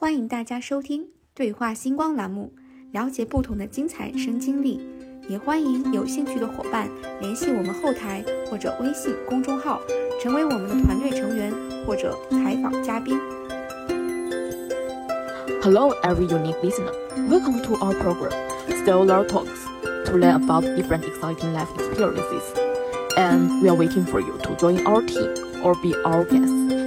欢迎大家收听对话星光栏目，了解不同的精彩人生经历。也欢迎有兴趣的伙伴联系我们后台或者微信公众号，成为我们的团队成员或者采访嘉宾。Hello, every unique listener. Welcome to our program, Stellar Talks, to learn about different exciting life experiences. And we are waiting for you to join our team or be our guest.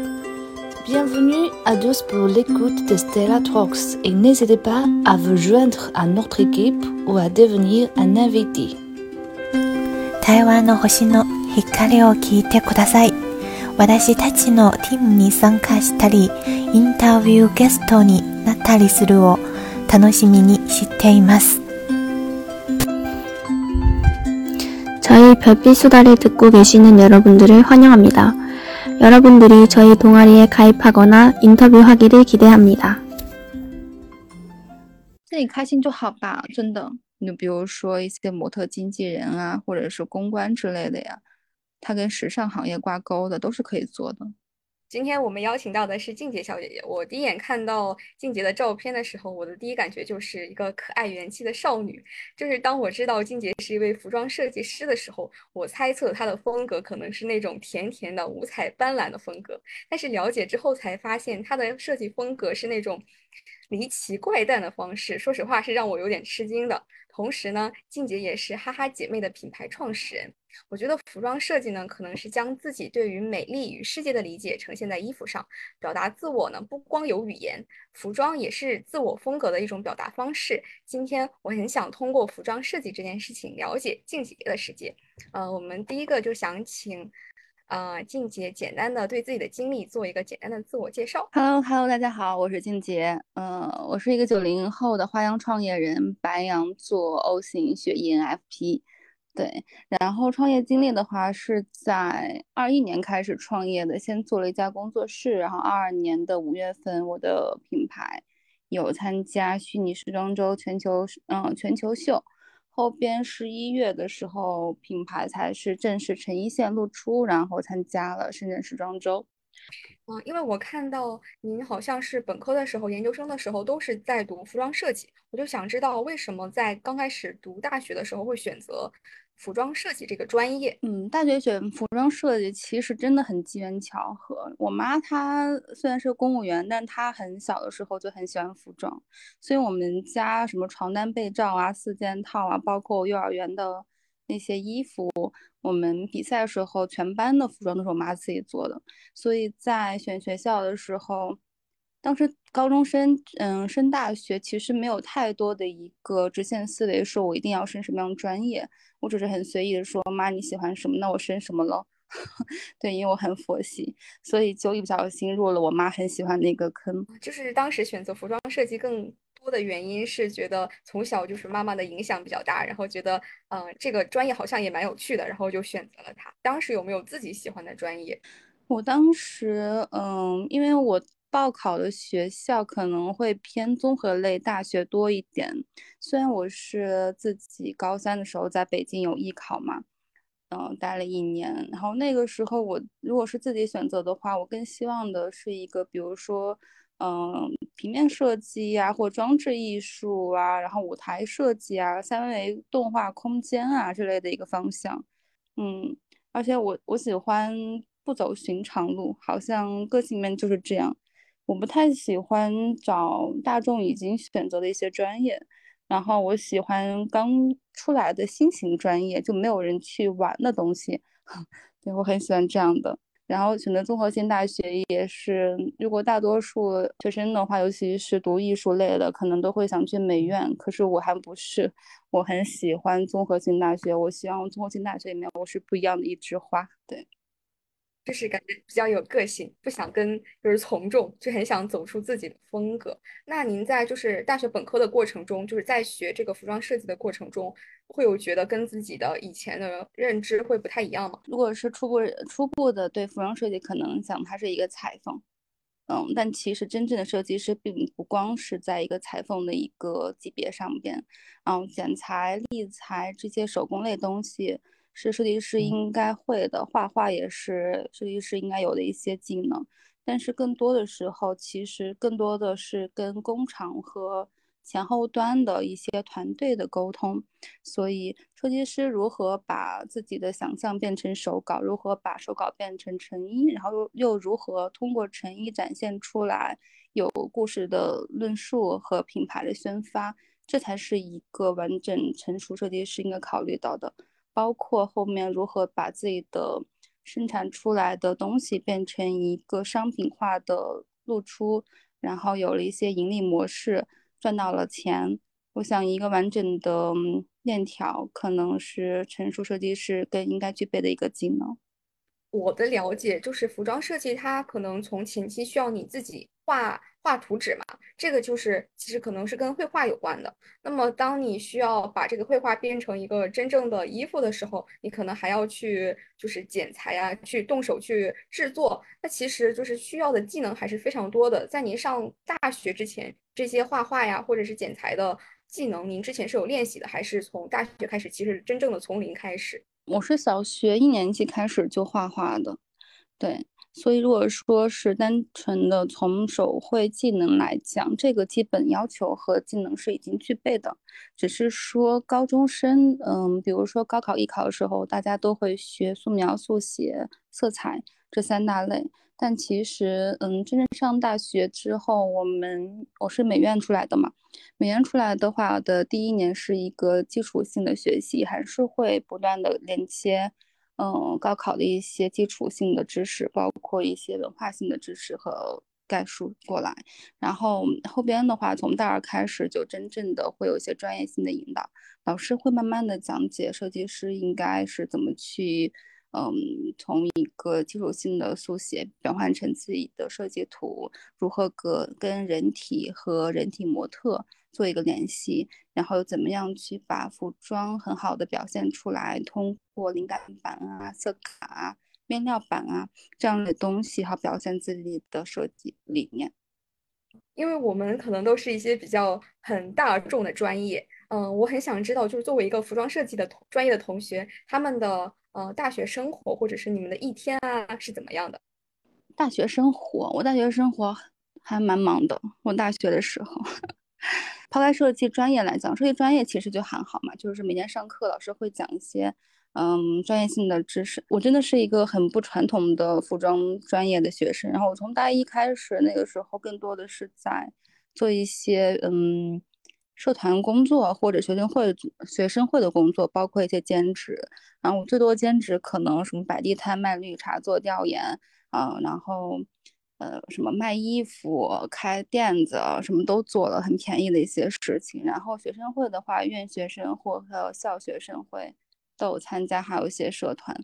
Bienvenue à tous pour l'écoute de Stella Talks et n'hésitez pas à vous joindre à notre équipe ou à devenir un invité. 台湾の星の光を聞いてください。私たちのティムに参加したり、インタビューゲストになったりするを楽しみにしています。 저희 별빛 수다를 듣고 계시는 여러분들을 환영합니다. 여러분들이 저희 동아리에 가입하거나 인터뷰하기를 기대합니다. 自己开心就好吧，真的。你比如说一些模特经纪人啊，或者是公关之类的呀，它跟时尚行业挂钩的都是可以做的。 今天我们邀请到的是静姐小姐姐。我第一眼看到静姐的照片的时候，我的第一感觉就是一个可爱元气的少女。就是当我知道静姐是一位服装设计师的时候，我猜测她的风格可能是那种甜甜的、五彩斑斓的风格。但是了解之后才发现，她的设计风格是那种离奇怪诞的方式。说实话，是让我有点吃惊的。同时呢，静姐也是哈哈姐妹的品牌创始人。我觉得服装设计呢，可能是将自己对于美丽与世界的理解呈现在衣服上，表达自我呢，不光有语言，服装也是自我风格的一种表达方式。今天我很想通过服装设计这件事情了解静姐的世界。呃，我们第一个就想请。呃，静姐简单的对自己的经历做一个简单的自我介绍。Hello，Hello，大家好，我是静姐。嗯、呃，我是一个九零后的花样创业人，白羊座，O 型血 ENFP。对，然后创业经历的话是在二一年开始创业的，先做了一家工作室，然后二二年的五月份，我的品牌有参加虚拟时装周全球嗯全球秀。后边十一月的时候，品牌才是正式成一线露出，然后参加了深圳时装周。嗯，因为我看到您好像是本科的时候、研究生的时候都是在读服装设计，我就想知道为什么在刚开始读大学的时候会选择服装设计这个专业。嗯，大学选服装设计其实真的很机缘巧合。我妈她虽然是公务员，但她很小的时候就很喜欢服装，所以我们家什么床单被罩啊、四件套啊，包括幼儿园的那些衣服，我们比赛的时候全班的服装都是我妈自己做的。所以在选学校的时候，当时高中生嗯升大学其实没有太多的一个直线思维，说我一定要升什么样的专业。我只是很随意的说，妈你喜欢什么，那我升什么了。对，因为我很佛系，所以就一不小心入了我妈很喜欢的一个坑。就是当时选择服装设计更多的原因是觉得从小就是妈妈的影响比较大，然后觉得嗯、呃、这个专业好像也蛮有趣的，然后就选择了它。当时有没有自己喜欢的专业？我当时嗯，因为我报考的学校可能会偏综合类大学多一点。虽然我是自己高三的时候在北京有艺考嘛，嗯，待了一年。然后那个时候我如果是自己选择的话，我更希望的是一个，比如说，嗯，平面设计呀，或装置艺术啊，然后舞台设计啊，三维动画空间啊之类的一个方向。嗯，而且我我喜欢不走寻常路，好像个性面就是这样。我不太喜欢找大众已经选择的一些专业，然后我喜欢刚出来的新型专业，就没有人去玩的东西。对，我很喜欢这样的。然后选择综合性大学也是，如果大多数学生的话，尤其是读艺术类的，可能都会想去美院。可是我还不是，我很喜欢综合性大学。我希望综合性大学里面我是不一样的一枝花。对。就是感觉比较有个性，不想跟就是从众，就很想走出自己的风格。那您在就是大学本科的过程中，就是在学这个服装设计的过程中，会有觉得跟自己的以前的认知会不太一样吗？如果是初步初步的对服装设计，可能想它是一个裁缝，嗯，但其实真正的设计师并不光是在一个裁缝的一个级别上边，嗯，剪裁、立裁这些手工类东西。是设计师应该会的，画画也是设计师应该有的一些技能。但是更多的时候，其实更多的是跟工厂和前后端的一些团队的沟通。所以，设计师如何把自己的想象变成手稿，如何把手稿变成成衣，然后又又如何通过成衣展现出来有故事的论述和品牌的宣发，这才是一个完整成熟设计师应该考虑到的。包括后面如何把自己的生产出来的东西变成一个商品化的露出，然后有了一些盈利模式，赚到了钱。我想一个完整的链条可能是成熟设计师更应该具备的一个技能。我的了解就是，服装设计它可能从前期需要你自己画画图纸嘛，这个就是其实可能是跟绘画有关的。那么当你需要把这个绘画变成一个真正的衣服的时候，你可能还要去就是剪裁啊，去动手去制作。那其实就是需要的技能还是非常多的。在您上大学之前，这些画画呀或者是剪裁的技能，您之前是有练习的，还是从大学开始，其实真正的从零开始？我是小学一年级开始就画画的，对，所以如果说是单纯的从手绘技能来讲，这个基本要求和技能是已经具备的，只是说高中生，嗯，比如说高考艺考的时候，大家都会学素描、速写、色彩这三大类。但其实，嗯，真正上大学之后，我们我是美院出来的嘛，美院出来的话的第一年是一个基础性的学习，还是会不断的连接，嗯，高考的一些基础性的知识，包括一些文化性的知识和概述过来。然后后边的话，从大二开始就真正的会有一些专业性的引导，老师会慢慢的讲解设计师应该是怎么去。嗯，从一个基础性的速写转换成自己的设计图，如何跟跟人体和人体模特做一个联系，然后怎么样去把服装很好的表现出来，通过灵感板啊、色卡啊、面料板啊这样的东西，好表现自己的设计理念。因为我们可能都是一些比较很大众的专业，嗯，我很想知道，就是作为一个服装设计的专业的同学，他们的。呃，大学生活或者是你们的一天啊，是怎么样的？大学生活，我大学生活还蛮忙的。我大学的时候，抛开设计专业来讲，设计专业其实就还好嘛，就是每天上课老师会讲一些嗯专业性的知识。我真的是一个很不传统的服装专业的学生，然后我从大一开始，那个时候更多的是在做一些嗯。社团工作或者学生会、学生会的工作，包括一些兼职。然后我最多兼职可能什么摆地摊、卖绿茶、做调研啊，然后呃什么卖衣服、开店子，什么都做了，很便宜的一些事情。然后学生会的话，院学生会还有校学生会都有参加，还有一些社团。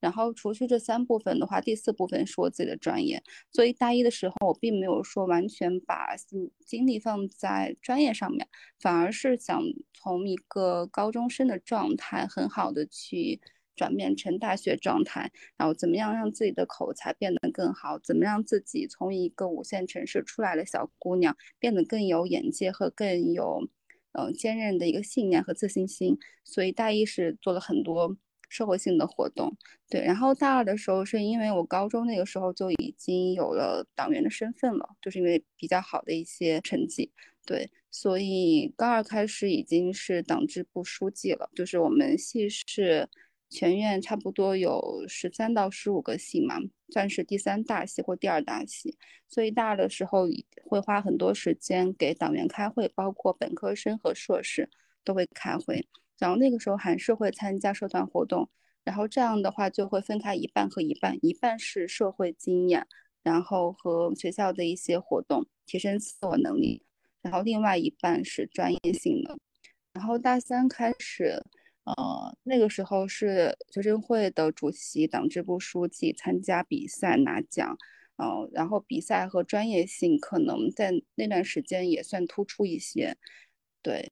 然后除去这三部分的话，第四部分是我自己的专业。所以大一的时候，我并没有说完全把精精力放在专业上面，反而是想从一个高中生的状态，很好的去转变成大学状态。然后怎么样让自己的口才变得更好？怎么让自己从一个五线城市出来的小姑娘变得更有眼界和更有呃坚韧的一个信念和自信心？所以大一是做了很多。社会性的活动，对，然后大二的时候是因为我高中那个时候就已经有了党员的身份了，就是因为比较好的一些成绩，对，所以高二开始已经是党支部书记了，就是我们系是全院差不多有十三到十五个系嘛，算是第三大系或第二大系，所以大二的时候会花很多时间给党员开会，包括本科生和硕士都会开会。然后那个时候还是会参加社团活动，然后这样的话就会分开一半和一半，一半是社会经验，然后和学校的一些活动提升自我能力，然后另外一半是专业性的。然后大三开始，呃，那个时候是学生会的主席、党支部书记，参加比赛拿奖，呃，然后比赛和专业性可能在那段时间也算突出一些，对。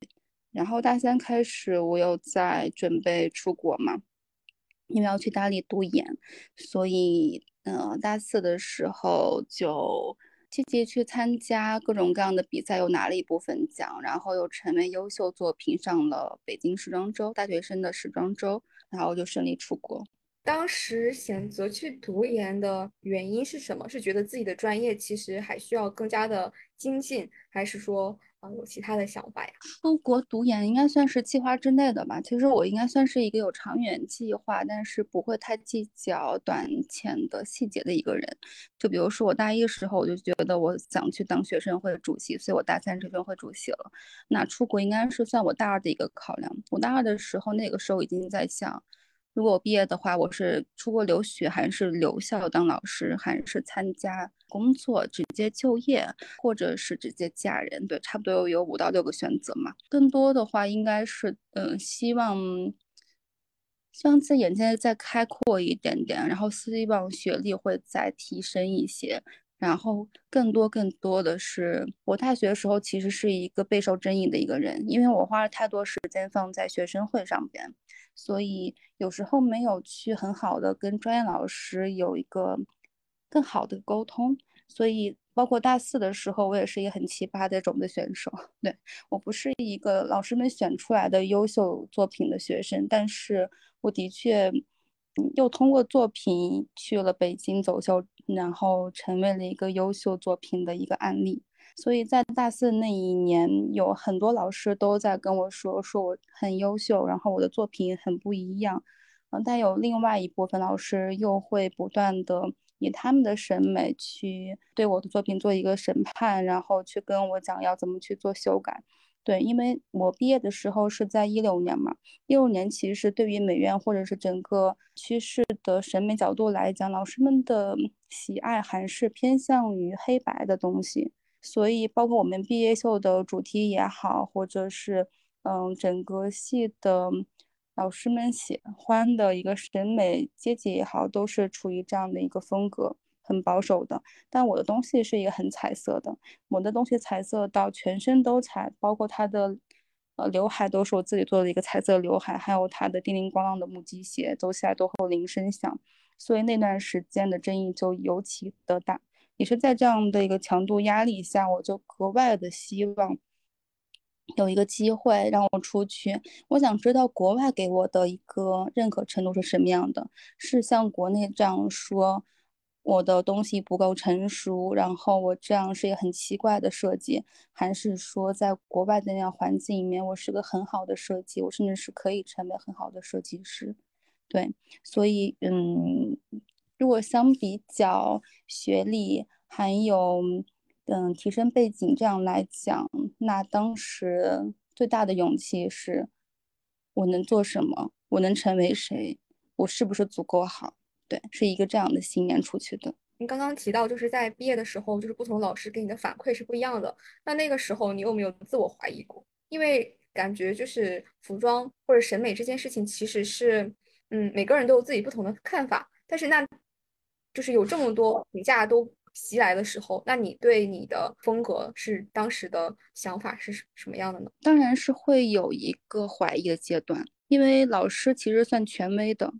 然后大三开始，我又在准备出国嘛，因为要去大理读研，所以，嗯，大四的时候就积极去参加各种各样的比赛，又拿了一部分奖，然后又成为优秀作品上了北京时装周大学生的时装周，然后就顺利出国。当时选择去读研的原因是什么？是觉得自己的专业其实还需要更加的精进，还是说？有其他的想法呀？出国读研应该算是计划之内的吧。其实我应该算是一个有长远计划，但是不会太计较短浅的细节的一个人。就比如说我大一的时候，我就觉得我想去当学生会主席，所以我大三学生会主席了。那出国应该是算我大二的一个考量。我大二的时候，那个时候已经在想。如果我毕业的话，我是出国留学，还是留校当老师，还是参加工作直接就业，或者是直接嫁人？对，差不多有五到六个选择嘛。更多的话，应该是嗯，希望希望自己眼界再开阔一点点，然后希望学历会再提升一些。然后更多更多的是，我大学的时候其实是一个备受争议的一个人，因为我花了太多时间放在学生会上边。所以有时候没有去很好的跟专业老师有一个更好的沟通，所以包括大四的时候，我也是一个很奇葩的种子选手。对我不是一个老师们选出来的优秀作品的学生，但是我的确又通过作品去了北京走秀，然后成为了一个优秀作品的一个案例。所以在大四那一年，有很多老师都在跟我说，说我很优秀，然后我的作品很不一样。嗯，但有另外一部分老师又会不断的以他们的审美去对我的作品做一个审判，然后去跟我讲要怎么去做修改。对，因为我毕业的时候是在一六年嘛，一六年其实对于美院或者是整个趋势的审美角度来讲，老师们的喜爱还是偏向于黑白的东西。所以，包括我们毕业秀的主题也好，或者是嗯，整个系的老师们喜欢的一个审美阶级也好，都是处于这样的一个风格，很保守的。但我的东西是一个很彩色的，我的东西彩色到全身都彩，包括它的呃刘海都是我自己做的一个彩色刘海，还有它的叮铃咣啷的木屐鞋，走起来都会铃声响。所以那段时间的争议就尤其的大。也是在这样的一个强度压力下，我就格外的希望有一个机会让我出去。我想知道国外给我的一个认可程度是什么样的？是像国内这样说我的东西不够成熟，然后我这样是一个很奇怪的设计，还是说在国外的那样环境里面，我是个很好的设计，我甚至是可以成为很好的设计师？对，所以嗯。如果相比较学历还有嗯提升背景这样来讲，那当时最大的勇气是，我能做什么？我能成为谁？我是不是足够好？对，是一个这样的信念出去的。你刚刚提到，就是在毕业的时候，就是不同老师给你的反馈是不一样的。那那个时候你有没有自我怀疑过？因为感觉就是服装或者审美这件事情，其实是嗯每个人都有自己不同的看法，但是那。就是有这么多评价都袭来的时候，那你对你的风格是当时的想法是什么样的呢？当然是会有一个怀疑的阶段，因为老师其实算权威的，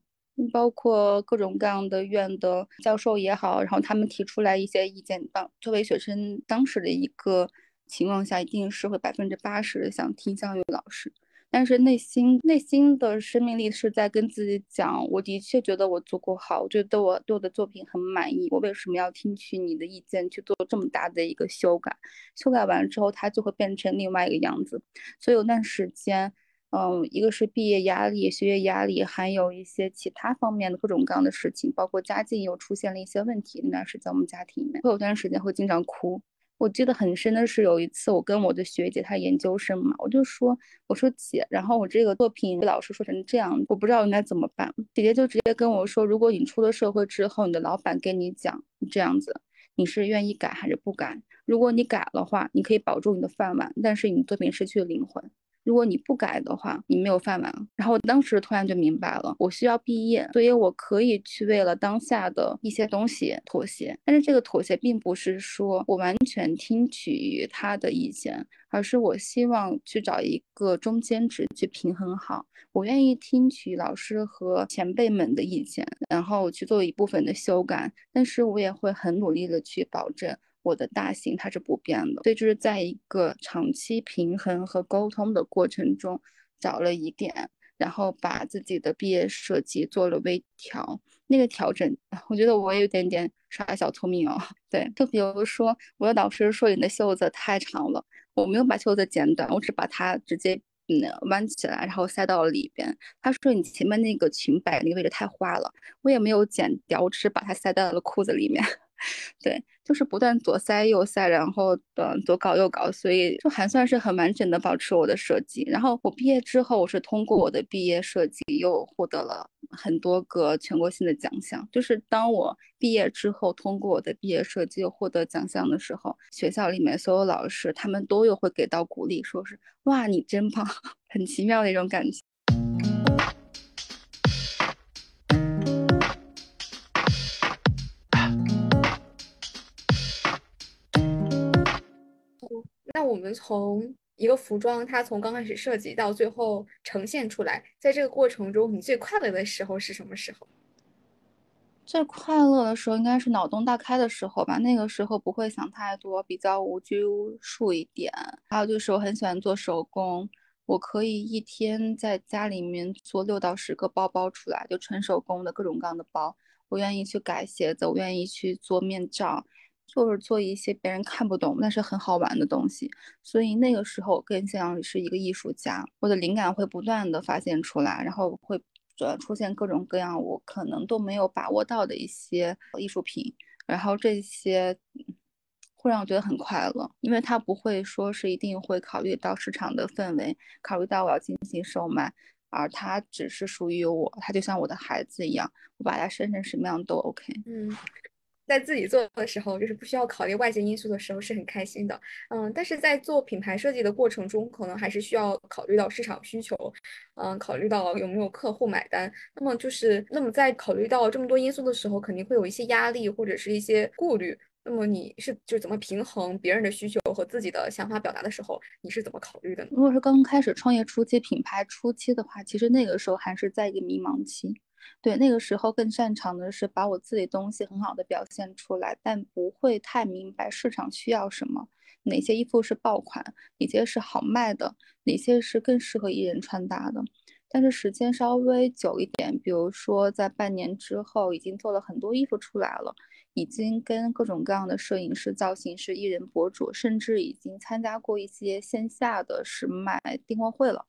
包括各种各样的院的教授也好，然后他们提出来一些意见，当作为学生当时的一个情况下，一定是会百分之八十的想听教育老师。但是内心内心的生命力是在跟自己讲，我的确觉得我足够好，我觉得我对我的作品很满意，我为什么要听取你的意见去做这么大的一个修改？修改完之后，它就会变成另外一个样子。所以有段时间，嗯，一个是毕业压力、学业压力，还有一些其他方面的各种各样的事情，包括家境又出现了一些问题。那段时间我们家庭里面会有段时间会经常哭。我记得很深的是有一次，我跟我的学姐，她研究生嘛，我就说，我说姐，然后我这个作品被老师说成这样，我不知道应该怎么办。姐姐就直接跟我说，如果你出了社会之后，你的老板跟你讲这样子，你是愿意改还是不改？如果你改了话，你可以保住你的饭碗，但是你作品失去了灵魂。如果你不改的话，你没有饭碗。然后当时突然就明白了，我需要毕业，所以我可以去为了当下的一些东西妥协。但是这个妥协并不是说我完全听取他的意见，而是我希望去找一个中间值去平衡好。我愿意听取老师和前辈们的意见，然后去做一部分的修改，但是我也会很努力的去保证。我的大型它是不变的，所以就是在一个长期平衡和沟通的过程中找了一点，然后把自己的毕业设计做了微调。那个调整，我觉得我也有点点耍小聪明哦。对，就比如说我的导师说你的袖子太长了，我没有把袖子剪短，我只把它直接嗯弯起来，然后塞到了里边。他说你前面那个裙摆那个位置太花了，我也没有剪掉，我只是把它塞到了裤子里面。对，就是不断左塞右塞，然后嗯左搞右搞，所以就还算是很完整的保持我的设计。然后我毕业之后，我是通过我的毕业设计又获得了很多个全国性的奖项。就是当我毕业之后，通过我的毕业设计又获得奖项的时候，学校里面所有老师他们都有会给到鼓励，说是哇你真棒，很奇妙的一种感觉。那我们从一个服装，它从刚开始设计到最后呈现出来，在这个过程中，你最快乐的时候是什么时候？最快乐的时候应该是脑洞大开的时候吧，那个时候不会想太多，比较无拘无束一点。还有就是我很喜欢做手工，我可以一天在家里面做六到十个包包出来，就纯手工的各种各样的包。我愿意去改鞋子，我愿意去做面罩。就是做一些别人看不懂但是很好玩的东西，所以那个时候更像是一个艺术家，我的灵感会不断的发现出来，然后会呃出现各种各样我可能都没有把握到的一些艺术品，然后这些会让我觉得很快乐，因为他不会说是一定会考虑到市场的氛围，考虑到我要进行售卖，而它只是属于我，它就像我的孩子一样，我把它生成什么样都 OK。嗯。在自己做的时候，就是不需要考虑外界因素的时候，是很开心的。嗯，但是在做品牌设计的过程中，可能还是需要考虑到市场需求，嗯，考虑到有没有客户买单。那么就是，那么在考虑到这么多因素的时候，肯定会有一些压力或者是一些顾虑。那么你是就是怎么平衡别人的需求和自己的想法表达的时候，你是怎么考虑的呢？如果是刚开始创业初期、品牌初期的话，其实那个时候还是在一个迷茫期。对，那个时候更擅长的是把我自己东西很好的表现出来，但不会太明白市场需要什么，哪些衣服是爆款，哪些是好卖的，哪些是更适合艺人穿搭的。但是时间稍微久一点，比如说在半年之后，已经做了很多衣服出来了，已经跟各种各样的摄影师、造型师、艺人博主，甚至已经参加过一些线下的是卖订货会了。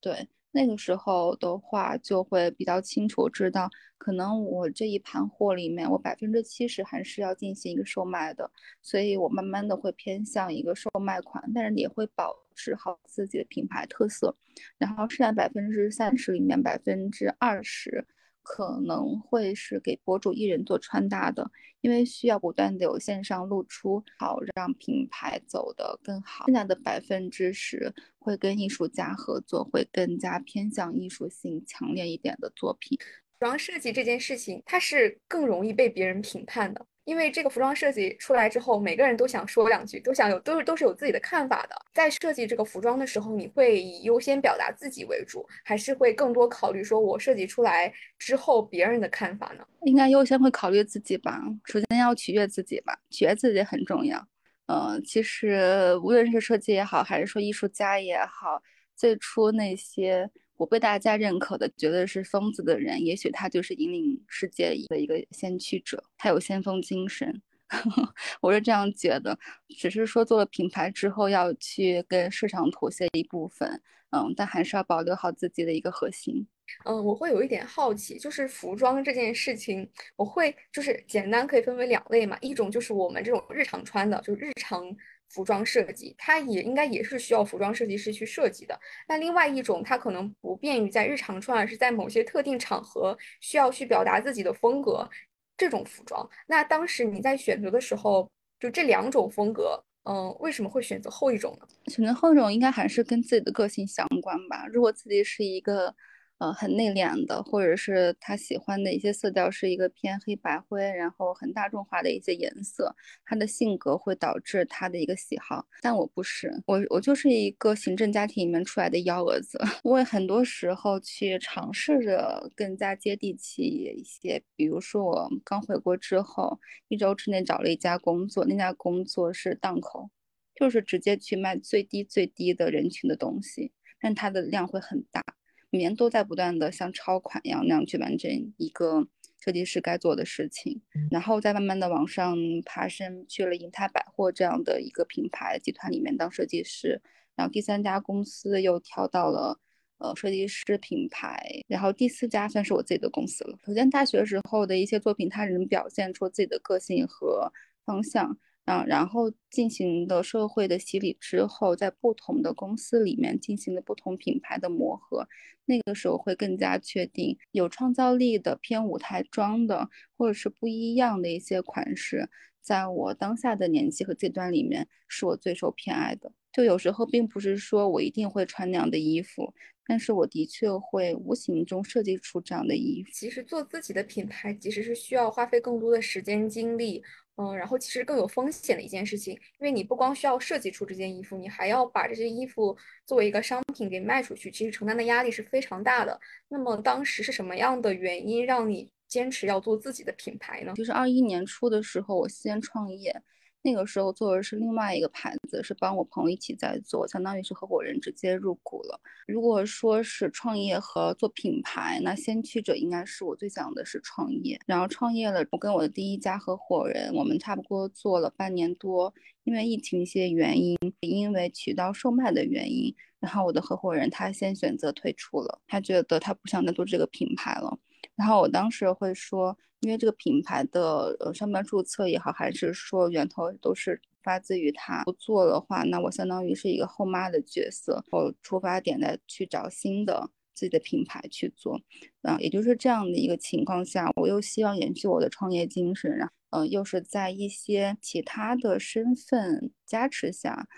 对。那个时候的话，就会比较清楚知道，可能我这一盘货里面，我百分之七十还是要进行一个售卖的，所以我慢慢的会偏向一个售卖款，但是也会保持好自己的品牌特色，然后剩下百分之三十里面百分之二十。可能会是给博主艺人做穿搭的，因为需要不断的有线上露出，好让品牌走得更好。剩下的百分之十会跟艺术家合作，会更加偏向艺术性强烈一点的作品。服装设计这件事情，它是更容易被别人评判的。因为这个服装设计出来之后，每个人都想说两句，都想有，都是都是有自己的看法的。在设计这个服装的时候，你会以优先表达自己为主，还是会更多考虑说我设计出来之后别人的看法呢？应该优先会考虑自己吧。首先要取悦自己吧，取悦自己很重要。嗯，其实无论是设计也好，还是说艺术家也好，最初那些。我被大家认可的，觉得是疯子的人，也许他就是引领世界的一个先驱者，他有先锋精神，我是这样觉得。只是说做了品牌之后，要去跟市场妥协一部分，嗯，但还是要保留好自己的一个核心。嗯，我会有一点好奇，就是服装这件事情，我会就是简单可以分为两类嘛，一种就是我们这种日常穿的，就是日常。服装设计，它也应该也是需要服装设计师去设计的。那另外一种，它可能不便于在日常穿，而是在某些特定场合需要去表达自己的风格，这种服装。那当时你在选择的时候，就这两种风格，嗯，为什么会选择后一种呢？选择后一种应该还是跟自己的个性相关吧。如果自己是一个。呃，很内敛的，或者是他喜欢的一些色调是一个偏黑白灰，然后很大众化的一些颜色，他的性格会导致他的一个喜好。但我不是，我我就是一个行政家庭里面出来的幺蛾子，我也很多时候去尝试着更加接地气一些。比如说我刚回国之后，一周之内找了一家工作，那家工作是档口，就是直接去卖最低最低的人群的东西，但它的量会很大。每年都在不断的像抄款一样那样去完成一个设计师该做的事情，然后再慢慢的往上爬升，去了银泰百货这样的一个品牌集团里面当设计师，然后第三家公司又跳到了。呃，设计师品牌，然后第四家算是我自己的公司了。首先，大学时候的一些作品，它能表现出自己的个性和方向，嗯，然后进行的社会的洗礼之后，在不同的公司里面进行了不同品牌的磨合，那个时候会更加确定有创造力的偏舞台装的，或者是不一样的一些款式，在我当下的年纪和阶段里面，是我最受偏爱的。就有时候并不是说我一定会穿那样的衣服。但是我的确会无形中设计出这样的衣服。其实做自己的品牌，其实是需要花费更多的时间精力，嗯，然后其实更有风险的一件事情，因为你不光需要设计出这件衣服，你还要把这些衣服作为一个商品给卖出去，其实承担的压力是非常大的。那么当时是什么样的原因让你坚持要做自己的品牌呢？就是二一年初的时候，我先创业。那个时候做的是另外一个牌子，是帮我朋友一起在做，相当于是合伙人直接入股了。如果说是创业和做品牌，那先驱者应该是我最想的是创业。然后创业了，我跟我的第一家合伙人，我们差不多做了半年多，因为疫情一些原因，因为渠道售卖的原因，然后我的合伙人他先选择退出了，他觉得他不想再做这个品牌了。然后我当时会说，因为这个品牌的呃上面注册也好，还是说源头都是发自于他。不做的话，那我相当于是一个后妈的角色，我出发点再去找新的自己的品牌去做。啊，也就是这样的一个情况下，我又希望延续我的创业精神，然后嗯，又是在一些其他的身份加持下。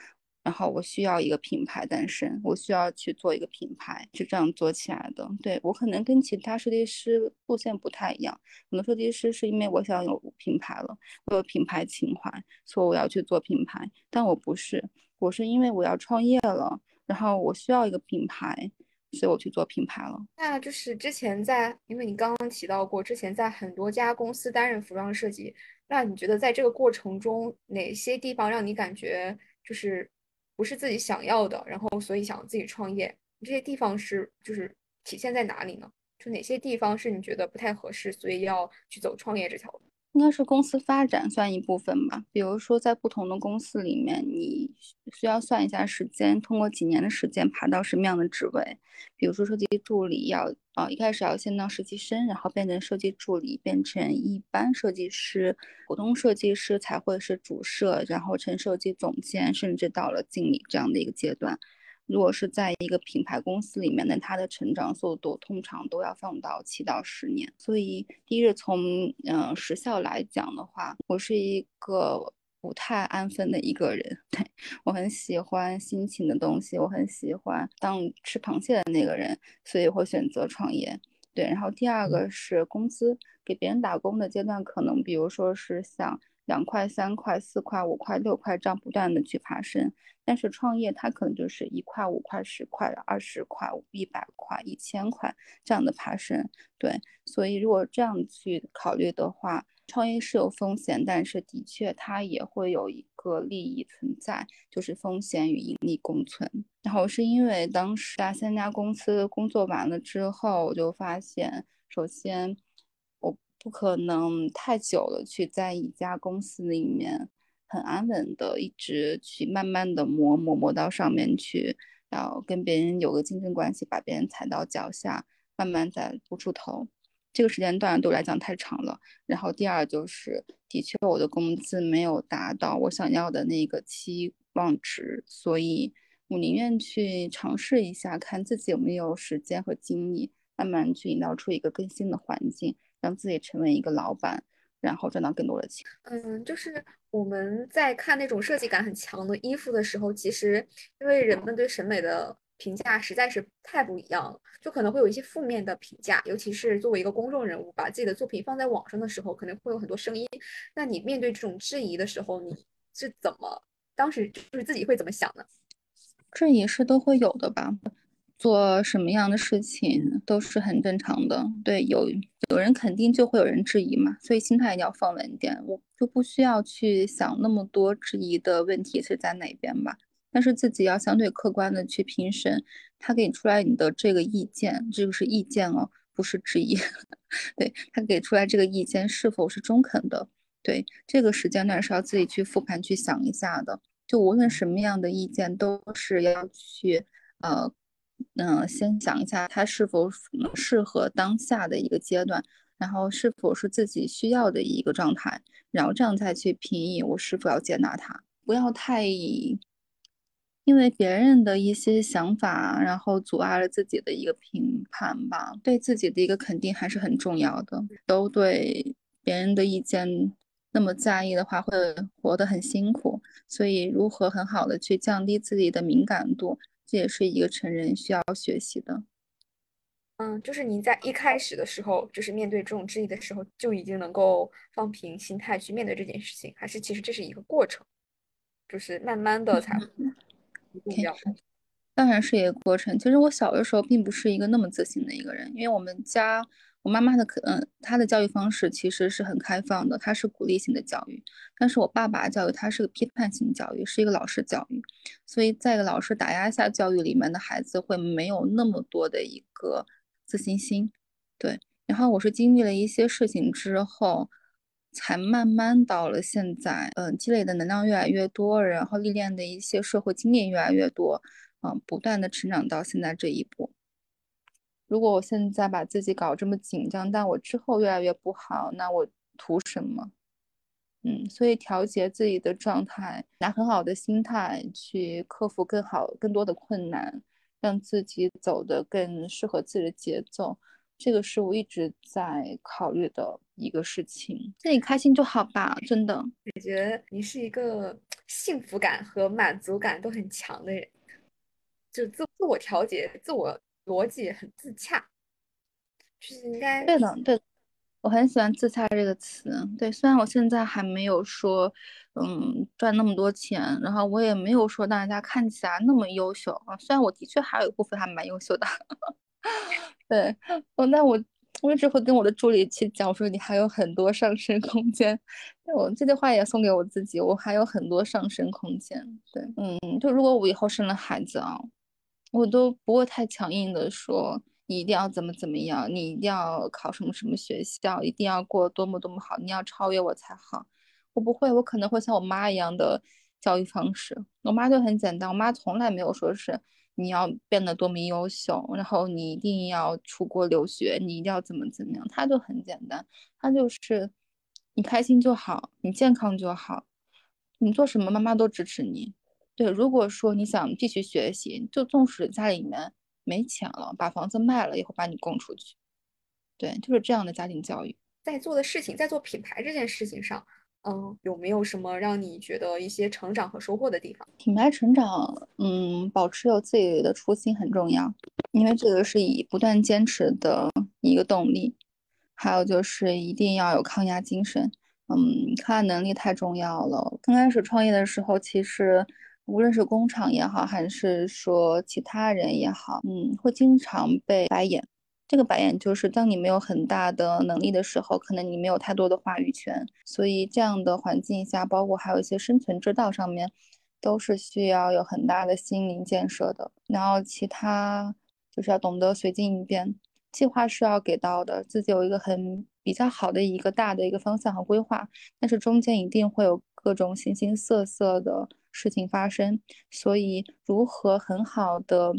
然后我需要一个品牌诞生，我需要去做一个品牌，是这样做起来的。对我可能跟其他设计师路线不太一样，很多设计师是因为我想有品牌了，我有品牌情怀，所以我要去做品牌。但我不是，我是因为我要创业了，然后我需要一个品牌，所以我去做品牌了。那就是之前在，因为你刚刚提到过，之前在很多家公司担任服装设计，那你觉得在这个过程中，哪些地方让你感觉就是？不是自己想要的，然后所以想自己创业，这些地方是就是体现在哪里呢？就哪些地方是你觉得不太合适，所以要去走创业这条路？应该是公司发展算一部分吧。比如说在不同的公司里面，你需要算一下时间，通过几年的时间爬到什么样的职位。比如说设计助理要啊，一开始要先当实习生，然后变成设计助理，变成一般设计师，普通设计师才会是主设，然后成设计总监，甚至到了经理这样的一个阶段。如果是在一个品牌公司里面，那它的成长速度通常都要放到七到十年。所以，第一是从嗯时效来讲的话，我是一个不太安分的一个人。对 我很喜欢新奇的东西，我很喜欢当吃螃蟹的那个人，所以会选择创业。对，然后第二个是工资，给别人打工的阶段，可能比如说是像。两块、三块、四块、五块、六块，这样不断的去爬升。但是创业它可能就是一块、五块、十块、二十块、一百块、一千块这样的爬升。对，所以如果这样去考虑的话，创业是有风险，但是的确它也会有一个利益存在，就是风险与盈利共存。然后是因为当时在三家公司工作完了之后，我就发现，首先。不可能太久了，去在一家公司里面很安稳的一直去慢慢的磨磨磨到上面去，然后跟别人有个竞争关系，把别人踩到脚下，慢慢再不出头。这个时间段对我来讲太长了。然后第二就是，的确我的工资没有达到我想要的那个期望值，所以我宁愿去尝试一下，看自己有没有时间和精力，慢慢去营造出一个更新的环境。让自己成为一个老板，然后赚到更多的钱。嗯，就是我们在看那种设计感很强的衣服的时候，其实因为人们对审美的评价实在是太不一样了，就可能会有一些负面的评价。尤其是作为一个公众人物，把自己的作品放在网上的时候，可能会有很多声音。那你面对这种质疑的时候，你是怎么当时就是自己会怎么想呢？质疑是都会有的吧。做什么样的事情都是很正常的，对，有有人肯定就会有人质疑嘛，所以心态一定要放稳一点，我就不需要去想那么多质疑的问题是在哪边吧。但是自己要相对客观的去评审他给你出来你的这个意见，这个是意见哦，不是质疑。对他给出来这个意见是否是中肯的？对这个时间段是要自己去复盘去想一下的。就无论什么样的意见，都是要去呃嗯先想一下他是否适合当下的一个阶段，然后是否是自己需要的一个状态，然后这样再去评议我是否要接纳他，不要太因为别人的一些想法，然后阻碍了自己的一个评判吧。对自己的一个肯定还是很重要的。都对别人的意见那么在意的话，会活得很辛苦。所以，如何很好的去降低自己的敏感度，这也是一个成人需要学习的。嗯，就是你在一开始的时候，就是面对这种质疑的时候，就已经能够放平心态去面对这件事情，还是其实这是一个过程，就是慢慢的才。当然是一个过程。其实我小的时候并不是一个那么自信的一个人，因为我们家我妈妈的可嗯，她的教育方式其实是很开放的，她是鼓励性的教育。但是我爸爸教育他是个批判性教育，是一个老师教育，所以在一个老师打压下教育里面的孩子会没有那么多的一个自信心。对，然后我是经历了一些事情之后。才慢慢到了现在，嗯，积累的能量越来越多，然后历练的一些社会经验越来越多，嗯，不断的成长到现在这一步。如果我现在把自己搞这么紧张，但我之后越来越不好，那我图什么？嗯，所以调节自己的状态，拿很好的心态去克服更好、更多的困难，让自己走得更适合自己的节奏。这个是我一直在考虑的一个事情，自己开心就好吧，真的。感觉你是一个幸福感和满足感都很强的人，就自自我调节、自我逻辑很自洽，就是应该。对的，对，我很喜欢“自洽”这个词。对，虽然我现在还没有说，嗯，赚那么多钱，然后我也没有说大家看起来那么优秀啊，虽然我的确还有一部分还蛮优秀的。对，哦，那我我一直会跟我的助理去讲，我说你还有很多上升空间。我这句话也送给我自己，我还有很多上升空间。对，嗯，就如果我以后生了孩子啊，我都不会太强硬的说你一定要怎么怎么样，你一定要考什么什么学校，一定要过多么多么好，你要超越我才好。我不会，我可能会像我妈一样的教育方式。我妈就很简单，我妈从来没有说是。你要变得多么优秀，然后你一定要出国留学，你一定要怎么怎么样，她就很简单，她就是你开心就好，你健康就好，你做什么妈妈都支持你。对，如果说你想继续学习，就纵使家里面没钱了，把房子卖了也会把你供出去。对，就是这样的家庭教育。在做的事情，在做品牌这件事情上。嗯，有没有什么让你觉得一些成长和收获的地方？品牌成长，嗯，保持有自己的初心很重要，因为这个是以不断坚持的一个动力。还有就是一定要有抗压精神，嗯，抗压能力太重要了。刚开始创业的时候，其实无论是工厂也好，还是说其他人也好，嗯，会经常被白眼。这个白眼就是当你没有很大的能力的时候，可能你没有太多的话语权，所以这样的环境下，包括还有一些生存之道上面，都是需要有很大的心灵建设的。然后其他就是要懂得随机应变，计划是要给到的，自己有一个很比较好的一个大的一个方向和规划，但是中间一定会有各种形形色色的事情发生，所以如何很好的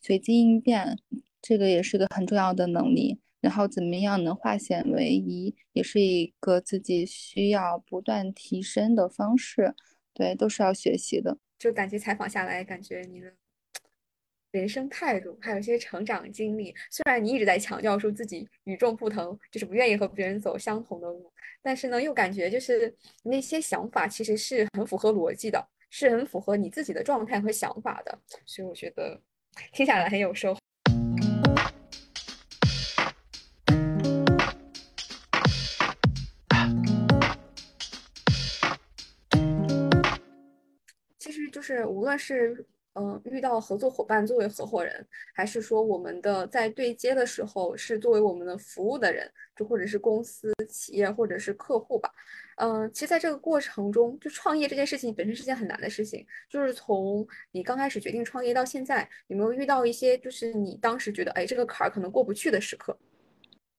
随机应变。这个也是个很重要的能力，然后怎么样能化险为夷，也是一个自己需要不断提升的方式，对，都是要学习的。就感觉采访下来，感觉你的人生态度，还有一些成长经历，虽然你一直在强调说自己与众不同，就是不愿意和别人走相同的路，但是呢，又感觉就是那些想法其实是很符合逻辑的，是很符合你自己的状态和想法的，所以我觉得听下来很有收获。就是无论是嗯遇到合作伙伴作为合伙人，还是说我们的在对接的时候是作为我们的服务的人，就或者是公司、企业或者是客户吧，嗯，其实在这个过程中，就创业这件事情本身是件很难的事情。就是从你刚开始决定创业到现在，有没有遇到一些就是你当时觉得哎这个坎儿可能过不去的时刻？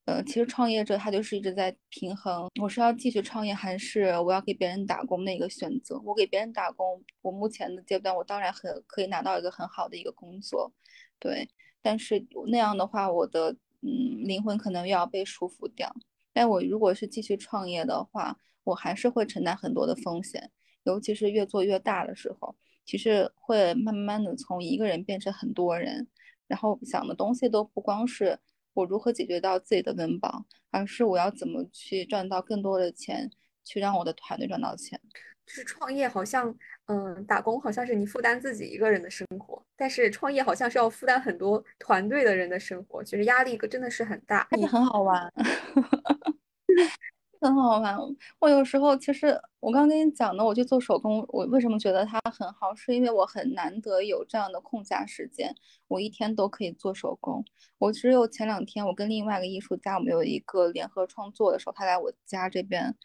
呃，其实创业者他就是一直在平衡，我是要继续创业，还是我要给别人打工的一个选择。我给别人打工，我目前的阶段我当然很可以拿到一个很好的一个工作，对，但是那样的话，我的嗯灵魂可能又要被束缚掉。但我如果是继续创业的话，我还是会承担很多的风险，尤其是越做越大的时候，其实会慢慢的从一个人变成很多人，然后想的东西都不光是。我如何解决到自己的温饱，而是我要怎么去赚到更多的钱，去让我的团队赚到钱。就是创业好像，嗯，打工好像是你负担自己一个人的生活，但是创业好像是要负担很多团队的人的生活，其实压力真的是很大。但是很好玩。很好玩。我有时候其实我刚跟你讲的，我去做手工，我为什么觉得它很好？是因为我很难得有这样的空暇时间，我一天都可以做手工。我只有前两天，我跟另外一个艺术家，我们有一个联合创作的时候，他来我家这边，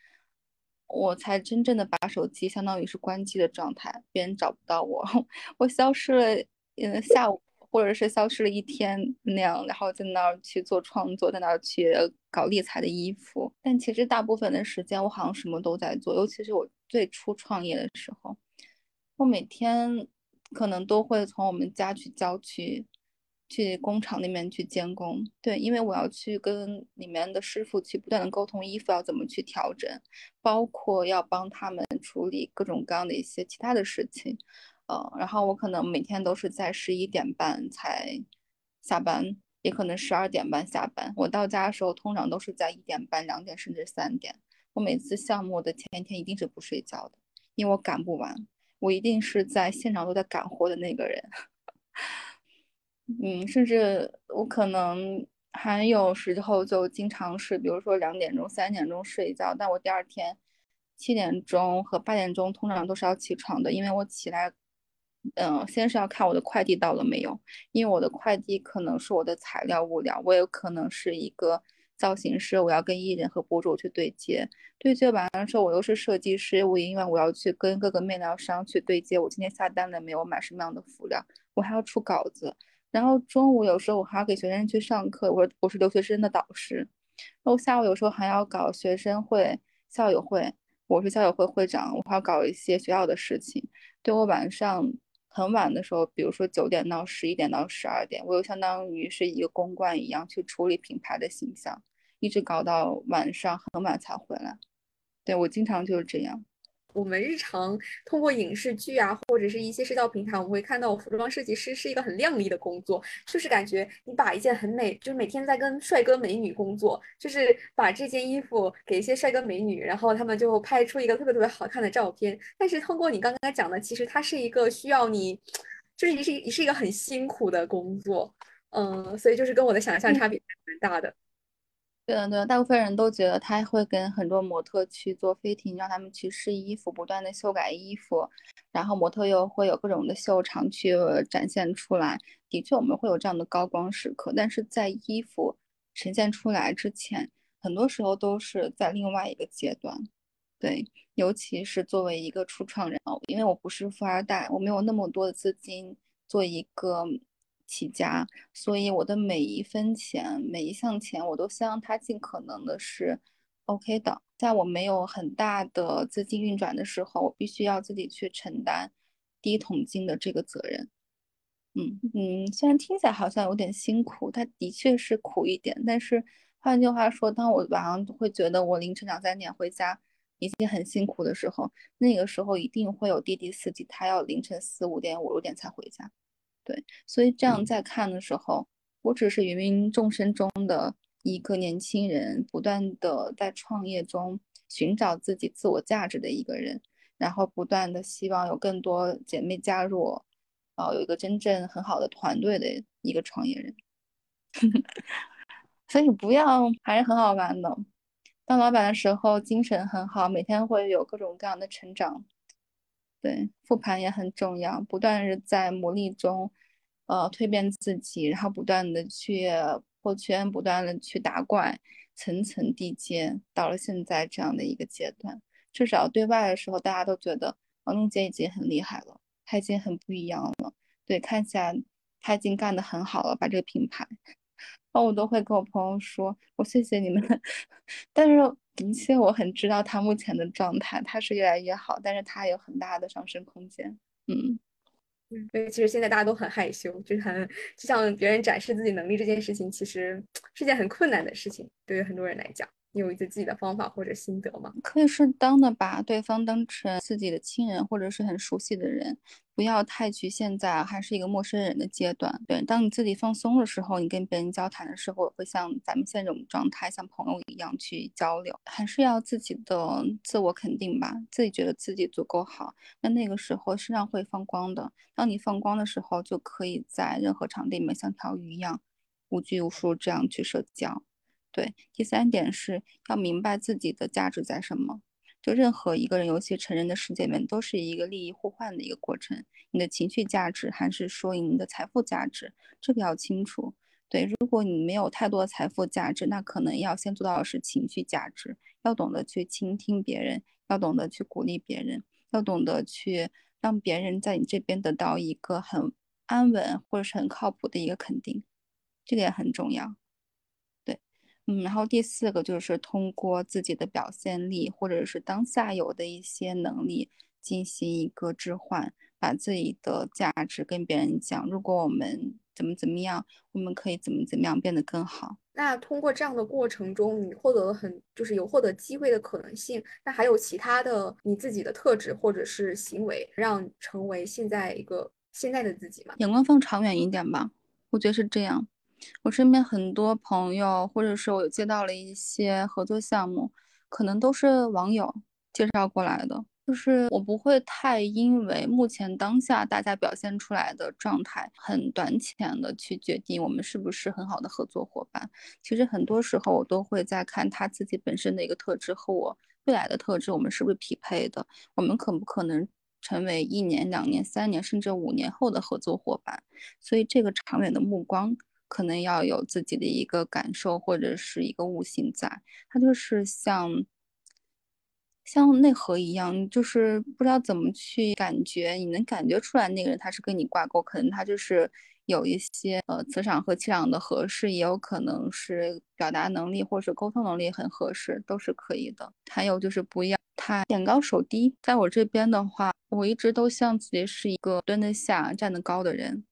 我才真正的把手机相当于是关机的状态，别人找不到我，我消失了，嗯，下午。或者是消失了一天那样，然后在那儿去做创作，在那儿去搞立裁的衣服。但其实大部分的时间，我好像什么都在做。尤其是我最初创业的时候，我每天可能都会从我们家去郊区，去工厂那边去监工。对，因为我要去跟里面的师傅去不断的沟通衣服要怎么去调整，包括要帮他们处理各种各样的一些其他的事情。呃，然后我可能每天都是在十一点半才下班，也可能十二点半下班。我到家的时候通常都是在一点半、两点甚至三点。我每次项目的前一天一定是不睡觉的，因为我赶不完，我一定是在现场都在赶活的那个人。嗯，甚至我可能还有时候就经常是，比如说两点钟、三点钟睡觉，但我第二天七点钟和八点钟通常都是要起床的，因为我起来。嗯，先是要看我的快递到了没有，因为我的快递可能是我的材料物料，我有可能是一个造型师，我要跟艺人和博主去对接，对接完了之后，我又是设计师，我因为我要去跟各个面料商去对接，我今天下单了没有，买什么样的辅料，我还要出稿子，然后中午有时候我还要给学生去上课，我我是留学生的导师，然后下午有时候还要搞学生会、校友会，我是校友会会长，我还要搞一些学校的事情，对我晚上。很晚的时候，比如说九点到十一点到十二点，我就相当于是一个公关一样去处理品牌的形象，一直搞到晚上很晚才回来。对我经常就是这样。我们日常通过影视剧啊，或者是一些社交平台，我们会看到服装设计师是一个很靓丽的工作，就是感觉你把一件很美，就是每天在跟帅哥美女工作，就是把这件衣服给一些帅哥美女，然后他们就拍出一个特别特别好看的照片。但是通过你刚刚讲的，其实它是一个需要你，就是是是一个很辛苦的工作，嗯，所以就是跟我的想象差别蛮大的。对的，对的，大部分人都觉得他会跟很多模特去做飞艇让他们去试衣服，不断的修改衣服，然后模特又会有各种的秀场去展现出来。的确，我们会有这样的高光时刻，但是在衣服呈现出来之前，很多时候都是在另外一个阶段。对，尤其是作为一个初创人，因为我不是富二代，我没有那么多的资金做一个。起家，所以我的每一分钱、每一项钱，我都希望它尽可能的是 OK 的。在我没有很大的资金运转的时候，我必须要自己去承担第一桶金的这个责任。嗯嗯，虽然听起来好像有点辛苦，它的确是苦一点。但是换句话说，当我晚上会觉得我凌晨两三点回家已经很辛苦的时候，那个时候一定会有滴滴司机，他要凌晨四五点、五六点才回家。对，所以这样在看的时候，我只是芸芸众生中的一个年轻人，不断的在创业中寻找自己自我价值的一个人，然后不断的希望有更多姐妹加入，呃，有一个真正很好的团队的一个创业人。所以不要，还是很好玩的。当老板的时候，精神很好，每天会有各种各样的成长。对，复盘也很重要，不断是在磨砺中，呃，蜕变自己，然后不断的去破圈，不断的去打怪，层层递进，到了现在这样的一个阶段，至少对外的时候，大家都觉得王宁姐已经很厉害了，他已经很不一样了。对，看起来他已经干得很好了，把这个品牌。哦我都会跟我朋友说，我谢谢你们。但是的确，我很知道他目前的状态，他是越来越好，但是他有很大的上升空间。嗯。因为其实现在大家都很害羞，就是很就像别人展示自己能力这件事情，其实是件很困难的事情，对于很多人来讲。你有一些自己的方法或者心得吗？可以适当的把对方当成自己的亲人或者是很熟悉的人，不要太局限在还是一个陌生人的阶段。对，当你自己放松的时候，你跟别人交谈的时候，会像咱们现在这种状态，像朋友一样去交流。还是要自己的自我肯定吧，自己觉得自己足够好，那那个时候身上会放光的。当你放光的时候，就可以在任何场地里面像条鱼一样无拘无束这样去社交。对，第三点是要明白自己的价值在什么。就任何一个人，尤其成人的世界里面，都是一个利益互换的一个过程。你的情绪价值，还是说你的财富价值，这个要清楚。对，如果你没有太多的财富价值，那可能要先做到的是情绪价值，要懂得去倾听别人，要懂得去鼓励别人，要懂得去让别人在你这边得到一个很安稳或者是很靠谱的一个肯定，这个也很重要。嗯，然后第四个就是通过自己的表现力，或者是当下有的一些能力进行一个置换，把自己的价值跟别人讲。如果我们怎么怎么样，我们可以怎么怎么样变得更好。那通过这样的过程中，你获得了很就是有获得机会的可能性。那还有其他的你自己的特质或者是行为，让成为现在一个现在的自己吗？眼光放长远一点吧，我觉得是这样。我身边很多朋友，或者是我接到了一些合作项目，可能都是网友介绍过来的。就是我不会太因为目前当下大家表现出来的状态很短浅的去决定我们是不是很好的合作伙伴。其实很多时候我都会在看他自己本身的一个特质和我未来的特质，我们是不是匹配的？我们可不可能成为一年、两年、三年甚至五年后的合作伙伴？所以这个长远的目光。可能要有自己的一个感受或者是一个悟性在，它就是像像内核一样，就是不知道怎么去感觉，你能感觉出来那个人他是跟你挂钩，可能他就是有一些呃磁场和气场的合适，也有可能是表达能力或者是沟通能力很合适，都是可以的。还有就是不要太眼高手低，在我这边的话，我一直都像自己是一个蹲得下、站得高的人。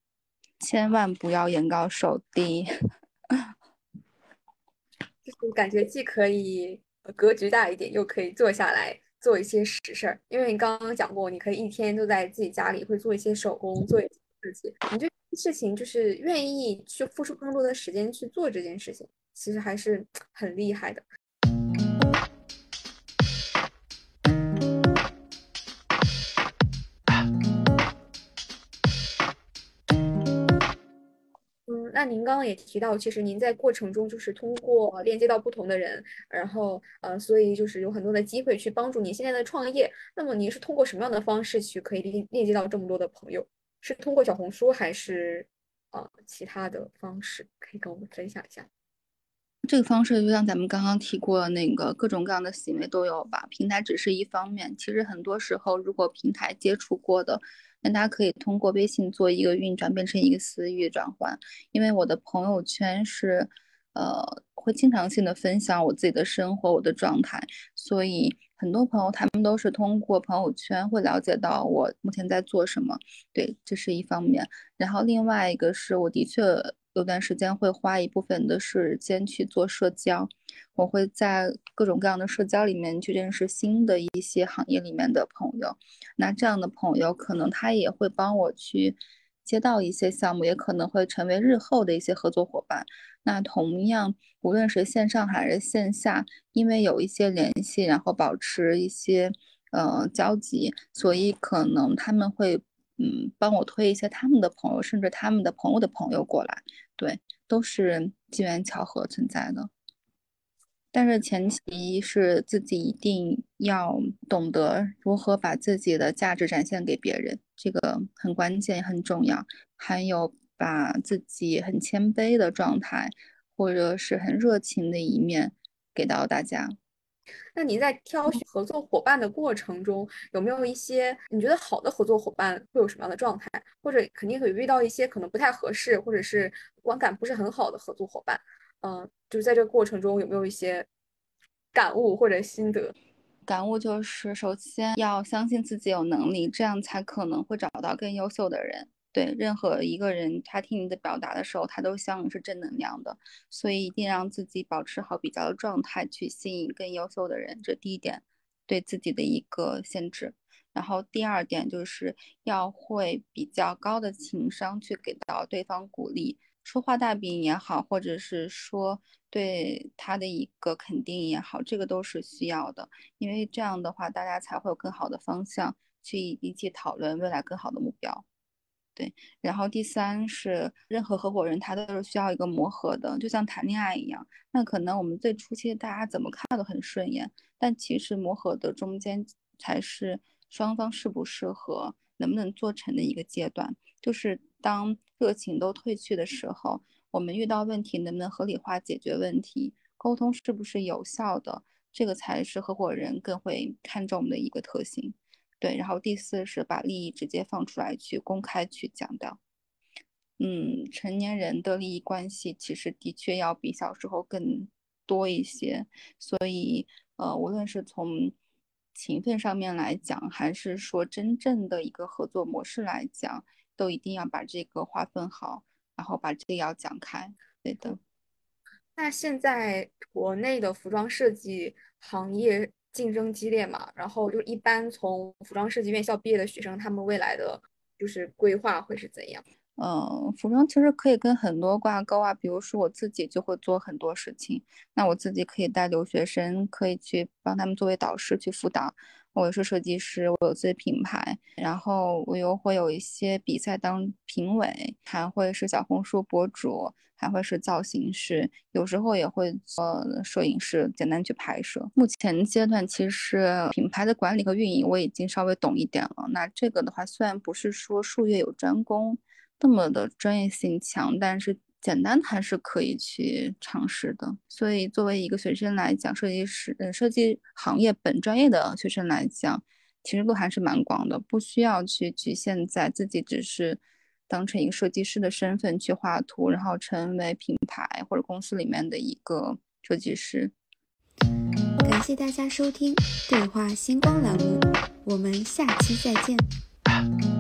千万不要眼高手低，就是感觉既可以格局大一点，又可以坐下来做一些实事儿。因为你刚刚讲过，你可以一天都在自己家里会做一些手工，做一些事情。你这事情就是愿意去付出更多的时间去做这件事情，其实还是 很厉害的。那您刚刚也提到，其实您在过程中就是通过链接到不同的人，然后呃，所以就是有很多的机会去帮助您现在的创业。那么您是通过什么样的方式去可以链链接到这么多的朋友？是通过小红书还是呃其他的方式？可以跟我们分享一下。这个方式就像咱们刚刚提过的那个各种各样的行为都有吧。平台只是一方面，其实很多时候如果平台接触过的。那大家可以通过微信做一个运转，变成一个私域转换。因为我的朋友圈是，呃，会经常性的分享我自己的生活、我的状态，所以很多朋友他们都是通过朋友圈会了解到我目前在做什么。对，这是一方面。然后另外一个是我的确。有段时间会花一部分的时间去做社交，我会在各种各样的社交里面去认识新的一些行业里面的朋友。那这样的朋友可能他也会帮我去接到一些项目，也可能会成为日后的一些合作伙伴。那同样，无论是线上还是线下，因为有一些联系，然后保持一些呃交集，所以可能他们会。嗯，帮我推一些他们的朋友，甚至他们的朋友的朋友过来，对，都是机缘巧合存在的。但是前提是自己一定要懂得如何把自己的价值展现给别人，这个很关键很重要。还有把自己很谦卑的状态，或者是很热情的一面给到大家。那您在挑选合作伙伴的过程中，有没有一些你觉得好的合作伙伴会有什么样的状态？或者肯定会遇到一些可能不太合适，或者是观感不是很好的合作伙伴？嗯，就是在这个过程中有没有一些感悟或者心得？感悟就是，首先要相信自己有能力，这样才可能会找到更优秀的人。对任何一个人，他听你的表达的时候，他都希望是正能量的，所以一定让自己保持好比较的状态，去吸引更优秀的人。这第一点，对自己的一个限制。然后第二点就是要会比较高的情商，去给到对方鼓励，说话大饼也好，或者是说对他的一个肯定也好，这个都是需要的，因为这样的话，大家才会有更好的方向去一起讨论未来更好的目标。对，然后第三是任何合伙人他都是需要一个磨合的，就像谈恋爱一样。那可能我们最初期大家怎么看都很顺眼，但其实磨合的中间才是双方适不适合、能不能做成的一个阶段。就是当热情都褪去的时候，我们遇到问题能不能合理化解决问题，沟通是不是有效的，这个才是合伙人更会看重的一个特性。对，然后第四是把利益直接放出来去公开去讲的。嗯，成年人的利益关系其实的确要比小时候更多一些，所以呃，无论是从情分上面来讲，还是说真正的一个合作模式来讲，都一定要把这个划分好，然后把这个要讲开。对的。那现在国内的服装设计行业。竞争激烈嘛，然后就一般从服装设计院校毕业的学生，他们未来的就是规划会是怎样？嗯，服装其实可以跟很多挂钩啊，比如说我自己就会做很多事情，那我自己可以带留学生，可以去帮他们作为导师去辅导。我是设计师，我有自己品牌，然后我又会有一些比赛当评委，还会是小红书博主，还会是造型师，有时候也会做摄影师，简单去拍摄。目前阶段其实品牌的管理和运营我已经稍微懂一点了。那这个的话，虽然不是说术业有专攻，那么的专业性强，但是。简单还是可以去尝试的，所以作为一个学生来讲，设计师呃设计行业本专业的学生来讲，其实路还是蛮广的，不需要去局限在自己只是当成一个设计师的身份去画图，然后成为品牌或者公司里面的一个设计师。感谢大家收听对话星光栏目，我们下期再见。